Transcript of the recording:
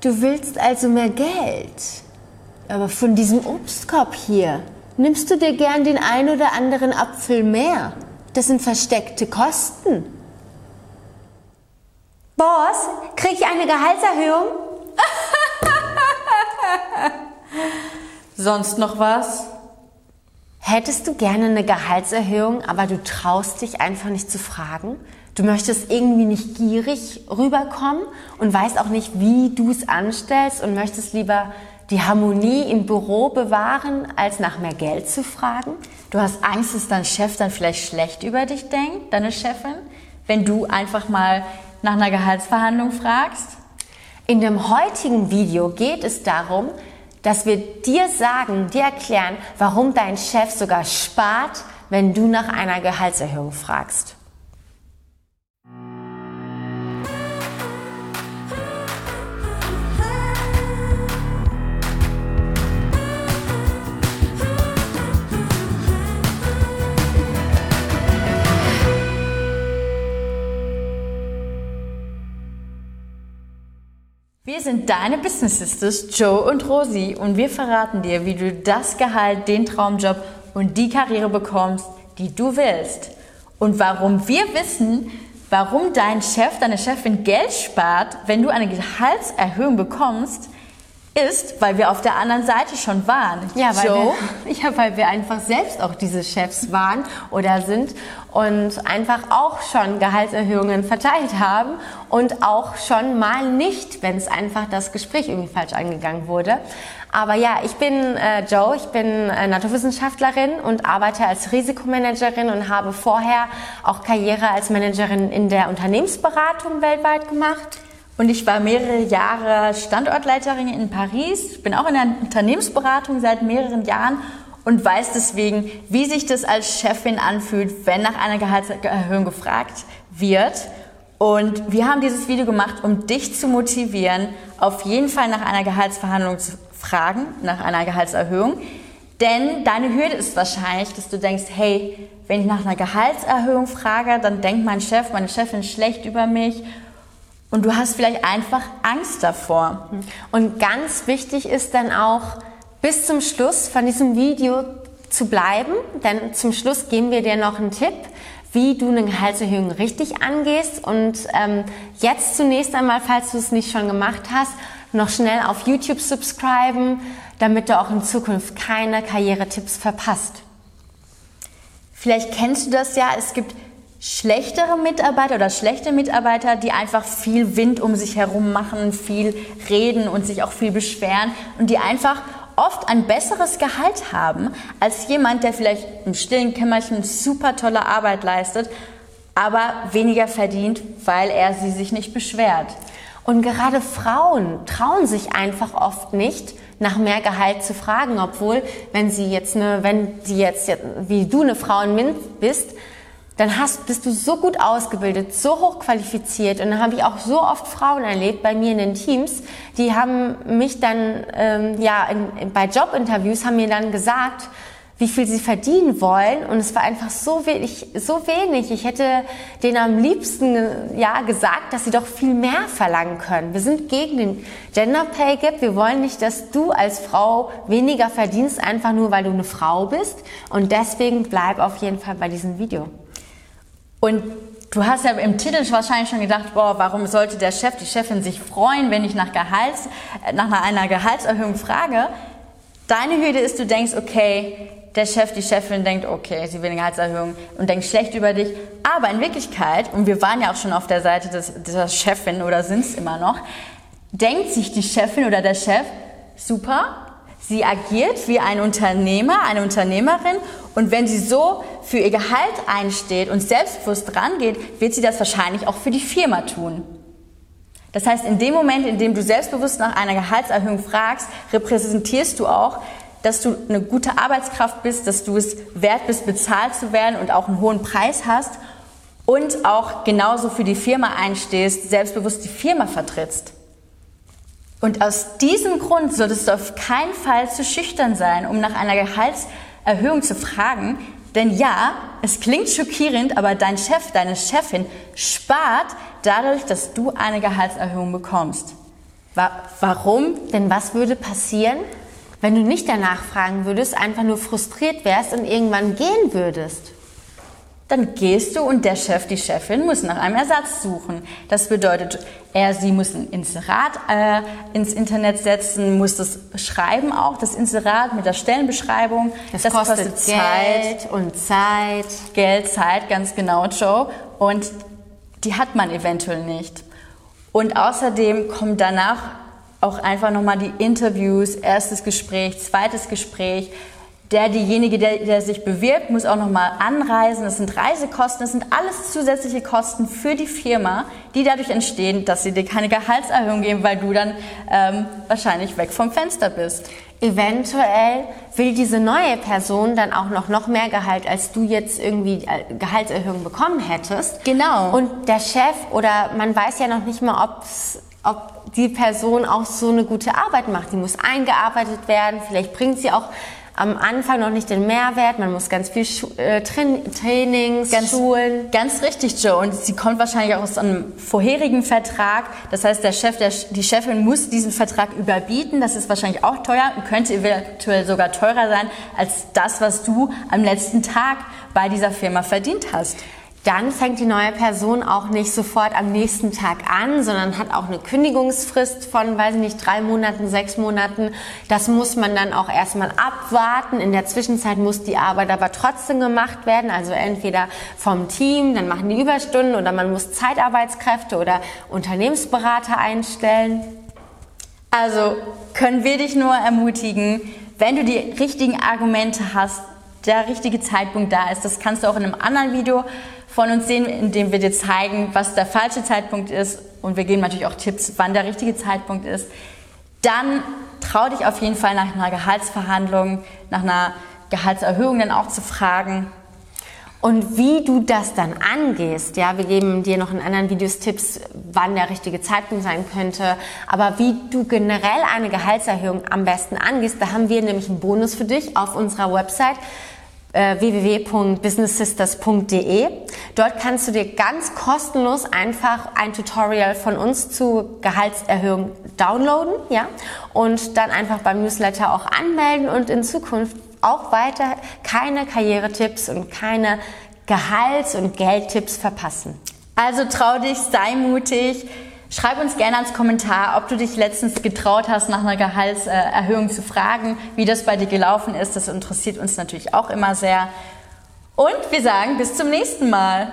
Du willst also mehr Geld. Aber von diesem Obstkorb hier nimmst du dir gern den ein oder anderen Apfel mehr. Das sind versteckte Kosten. Boss, krieg ich eine Gehaltserhöhung? Sonst noch was? Hättest du gerne eine Gehaltserhöhung, aber du traust dich einfach nicht zu fragen? Du möchtest irgendwie nicht gierig rüberkommen und weißt auch nicht, wie du es anstellst und möchtest lieber die Harmonie im Büro bewahren, als nach mehr Geld zu fragen? Du hast Angst, dass dein Chef dann vielleicht schlecht über dich denkt, deine Chefin, wenn du einfach mal nach einer Gehaltsverhandlung fragst? In dem heutigen Video geht es darum, dass wir dir sagen, dir erklären, warum dein Chef sogar spart, wenn du nach einer Gehaltserhöhung fragst. Wir sind deine Business Sisters Joe und Rosi und wir verraten dir, wie du das Gehalt, den Traumjob und die Karriere bekommst, die du willst. Und warum wir wissen, warum dein Chef, deine Chefin Geld spart, wenn du eine Gehaltserhöhung bekommst, ist, weil wir auf der anderen Seite schon waren. Ja, weil? Wir, ja, weil wir einfach selbst auch diese Chefs waren oder sind und einfach auch schon Gehaltserhöhungen verteilt haben und auch schon mal nicht, wenn es einfach das Gespräch irgendwie falsch angegangen wurde. Aber ja, ich bin äh, Joe, ich bin äh, Naturwissenschaftlerin und arbeite als Risikomanagerin und habe vorher auch Karriere als Managerin in der Unternehmensberatung weltweit gemacht. Und ich war mehrere Jahre Standortleiterin in Paris, bin auch in der Unternehmensberatung seit mehreren Jahren und weiß deswegen, wie sich das als Chefin anfühlt, wenn nach einer Gehaltserhöhung gefragt wird. Und wir haben dieses Video gemacht, um dich zu motivieren, auf jeden Fall nach einer Gehaltsverhandlung zu fragen, nach einer Gehaltserhöhung. Denn deine Hürde ist wahrscheinlich, dass du denkst, hey, wenn ich nach einer Gehaltserhöhung frage, dann denkt mein Chef, meine Chefin schlecht über mich und du hast vielleicht einfach Angst davor. Und ganz wichtig ist dann auch, bis zum Schluss von diesem Video zu bleiben, denn zum Schluss geben wir dir noch einen Tipp, wie du eine Gehaltserhöhung richtig angehst. Und ähm, jetzt zunächst einmal, falls du es nicht schon gemacht hast, noch schnell auf YouTube subscriben, damit du auch in Zukunft keine Karrieretipps verpasst. Vielleicht kennst du das ja, es gibt schlechtere Mitarbeiter oder schlechte Mitarbeiter, die einfach viel Wind um sich herum machen, viel reden und sich auch viel beschweren und die einfach oft ein besseres Gehalt haben als jemand, der vielleicht im stillen Kämmerchen super tolle Arbeit leistet, aber weniger verdient, weil er sie sich nicht beschwert. Und gerade Frauen trauen sich einfach oft nicht, nach mehr Gehalt zu fragen, obwohl, wenn sie jetzt eine, wenn sie jetzt, wie du eine Frau in Minz bist, dann hast, bist du so gut ausgebildet, so hoch qualifiziert. Und dann habe ich auch so oft Frauen erlebt bei mir in den Teams, die haben mich dann, ähm, ja, in, bei Jobinterviews haben mir dann gesagt, wie viel sie verdienen wollen. Und es war einfach so wenig, so wenig. Ich hätte denen am liebsten ja, gesagt, dass sie doch viel mehr verlangen können. Wir sind gegen den Gender Pay Gap. Wir wollen nicht, dass du als Frau weniger verdienst, einfach nur weil du eine Frau bist. Und deswegen bleib auf jeden Fall bei diesem Video. Und du hast ja im Titel wahrscheinlich schon gedacht, boah, warum sollte der Chef, die Chefin sich freuen, wenn ich nach, Gehalts, äh, nach einer Gehaltserhöhung frage? Deine Hürde ist, du denkst, okay, der Chef, die Chefin denkt, okay, sie will eine Gehaltserhöhung und denkt schlecht über dich. Aber in Wirklichkeit, und wir waren ja auch schon auf der Seite des, dieser Chefin oder sind es immer noch, denkt sich die Chefin oder der Chef, super, Sie agiert wie ein Unternehmer, eine Unternehmerin und wenn sie so für ihr Gehalt einsteht und selbstbewusst rangeht, wird sie das wahrscheinlich auch für die Firma tun. Das heißt, in dem Moment, in dem du selbstbewusst nach einer Gehaltserhöhung fragst, repräsentierst du auch, dass du eine gute Arbeitskraft bist, dass du es wert bist, bezahlt zu werden und auch einen hohen Preis hast und auch genauso für die Firma einstehst, selbstbewusst die Firma vertrittst. Und aus diesem Grund solltest du auf keinen Fall zu schüchtern sein, um nach einer Gehaltserhöhung zu fragen. Denn ja, es klingt schockierend, aber dein Chef, deine Chefin spart dadurch, dass du eine Gehaltserhöhung bekommst. Wa warum? Denn was würde passieren, wenn du nicht danach fragen würdest, einfach nur frustriert wärst und irgendwann gehen würdest? Dann gehst du und der Chef, die Chefin muss nach einem Ersatz suchen. Das bedeutet, er, sie muss ein Inserat äh, ins Internet setzen, muss das schreiben auch, das Inserat mit der Stellenbeschreibung. Das, das kostet, kostet Geld und Zeit. Geld, Zeit, ganz genau, Joe. Und die hat man eventuell nicht. Und außerdem kommen danach auch einfach nochmal die Interviews, erstes Gespräch, zweites Gespräch der, diejenige, der, der sich bewirbt, muss auch nochmal anreisen. Das sind Reisekosten, das sind alles zusätzliche Kosten für die Firma, die dadurch entstehen, dass sie dir keine Gehaltserhöhung geben, weil du dann ähm, wahrscheinlich weg vom Fenster bist. Eventuell will diese neue Person dann auch noch, noch mehr Gehalt, als du jetzt irgendwie äh, Gehaltserhöhung bekommen hättest. Genau. Und der Chef oder man weiß ja noch nicht mal, ob's ob die Person auch so eine gute Arbeit macht. Die muss eingearbeitet werden, vielleicht bringt sie auch am Anfang noch nicht den Mehrwert. Man muss ganz viel Schu äh, Trainings, ganz, Schulen. Ganz richtig, Joe. Und sie kommt wahrscheinlich auch aus einem vorherigen Vertrag. Das heißt, der Chef, der, die Chefin muss diesen Vertrag überbieten. Das ist wahrscheinlich auch teuer und könnte eventuell sogar teurer sein als das, was du am letzten Tag bei dieser Firma verdient hast dann fängt die neue Person auch nicht sofort am nächsten Tag an, sondern hat auch eine Kündigungsfrist von, weiß ich nicht, drei Monaten, sechs Monaten. Das muss man dann auch erstmal abwarten. In der Zwischenzeit muss die Arbeit aber trotzdem gemacht werden. Also entweder vom Team, dann machen die Überstunden oder man muss Zeitarbeitskräfte oder Unternehmensberater einstellen. Also können wir dich nur ermutigen, wenn du die richtigen Argumente hast, der richtige Zeitpunkt da ist. Das kannst du auch in einem anderen Video von uns sehen, indem wir dir zeigen, was der falsche Zeitpunkt ist. Und wir geben natürlich auch Tipps, wann der richtige Zeitpunkt ist. Dann trau dich auf jeden Fall nach einer Gehaltsverhandlung, nach einer Gehaltserhöhung dann auch zu fragen. Und wie du das dann angehst, ja, wir geben dir noch in anderen Videos Tipps, wann der richtige Zeitpunkt sein könnte, aber wie du generell eine Gehaltserhöhung am besten angehst, da haben wir nämlich einen Bonus für dich auf unserer Website äh, www.businesssisters.de. Dort kannst du dir ganz kostenlos einfach ein Tutorial von uns zu Gehaltserhöhung downloaden, ja, und dann einfach beim Newsletter auch anmelden und in Zukunft auch weiter keine Karrieretipps und keine Gehalts- und Geldtipps verpassen. Also trau dich, sei mutig. Schreib uns gerne als Kommentar, ob du dich letztens getraut hast, nach einer Gehaltserhöhung zu fragen, wie das bei dir gelaufen ist. Das interessiert uns natürlich auch immer sehr. Und wir sagen bis zum nächsten Mal.